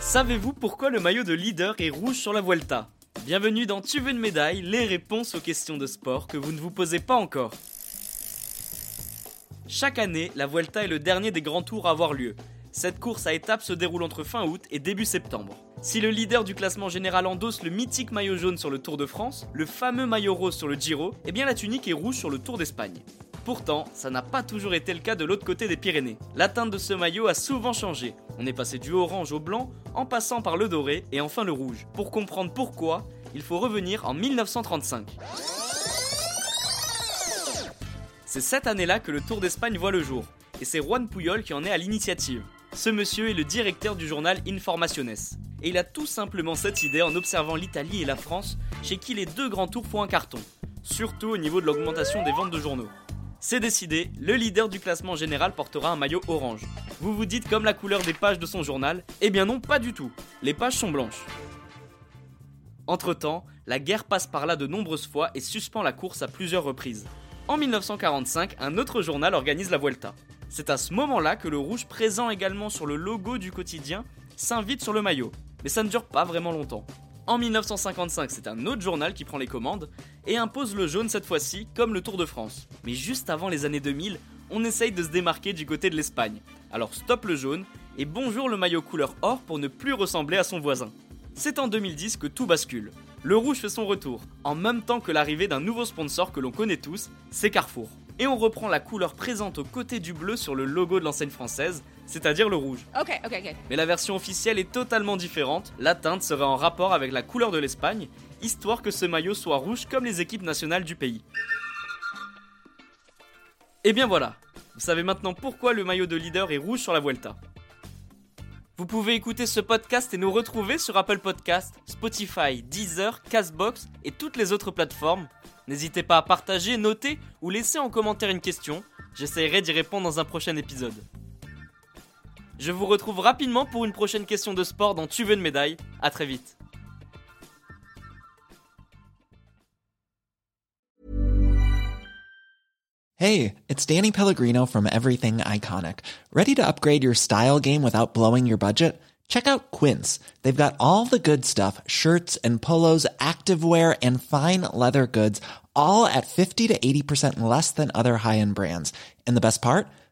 Savez-vous pourquoi le maillot de leader est rouge sur la Vuelta? Bienvenue dans Tu veux une médaille, les réponses aux questions de sport que vous ne vous posez pas encore. Chaque année, la Vuelta est le dernier des grands tours à avoir lieu. Cette course à étapes se déroule entre fin août et début septembre. Si le leader du classement général endosse le mythique maillot jaune sur le Tour de France, le fameux maillot rose sur le Giro, eh bien la tunique est rouge sur le Tour d'Espagne. Pourtant, ça n'a pas toujours été le cas de l'autre côté des Pyrénées. La teinte de ce maillot a souvent changé. On est passé du orange au blanc, en passant par le doré et enfin le rouge. Pour comprendre pourquoi, il faut revenir en 1935. C'est cette année-là que le Tour d'Espagne voit le jour, et c'est Juan Puyol qui en est à l'initiative. Ce monsieur est le directeur du journal Informaciones, et il a tout simplement cette idée en observant l'Italie et la France, chez qui les deux grands tours font un carton, surtout au niveau de l'augmentation des ventes de journaux. C'est décidé, le leader du classement général portera un maillot orange. Vous vous dites comme la couleur des pages de son journal Eh bien non, pas du tout. Les pages sont blanches. Entre-temps, la guerre passe par là de nombreuses fois et suspend la course à plusieurs reprises. En 1945, un autre journal organise la Vuelta. C'est à ce moment-là que le rouge présent également sur le logo du quotidien s'invite sur le maillot. Mais ça ne dure pas vraiment longtemps. En 1955, c'est un autre journal qui prend les commandes et impose le jaune cette fois-ci, comme le Tour de France. Mais juste avant les années 2000, on essaye de se démarquer du côté de l'Espagne. Alors stop le jaune et bonjour le maillot couleur or pour ne plus ressembler à son voisin. C'est en 2010 que tout bascule. Le rouge fait son retour, en même temps que l'arrivée d'un nouveau sponsor que l'on connaît tous, c'est Carrefour. Et on reprend la couleur présente au côté du bleu sur le logo de l'enseigne française, c'est-à-dire le rouge. Ok, ok, ok. Mais la version officielle est totalement différente, la teinte serait en rapport avec la couleur de l'Espagne, histoire que ce maillot soit rouge comme les équipes nationales du pays. Et bien voilà, vous savez maintenant pourquoi le maillot de leader est rouge sur la Vuelta. Vous pouvez écouter ce podcast et nous retrouver sur Apple Podcast, Spotify, Deezer, Castbox et toutes les autres plateformes. N'hésitez pas à partager, noter ou laisser en commentaire une question. J'essaierai d'y répondre dans un prochain épisode. Je vous retrouve rapidement pour une prochaine question de sport dans Tu veux une médaille. À très vite. Hey, it's Danny Pellegrino from Everything Iconic. Ready to upgrade your style game without blowing your budget? Check out Quince. They've got all the good stuff shirts and polos, activewear, and fine leather goods, all at 50 to 80% less than other high end brands. And the best part?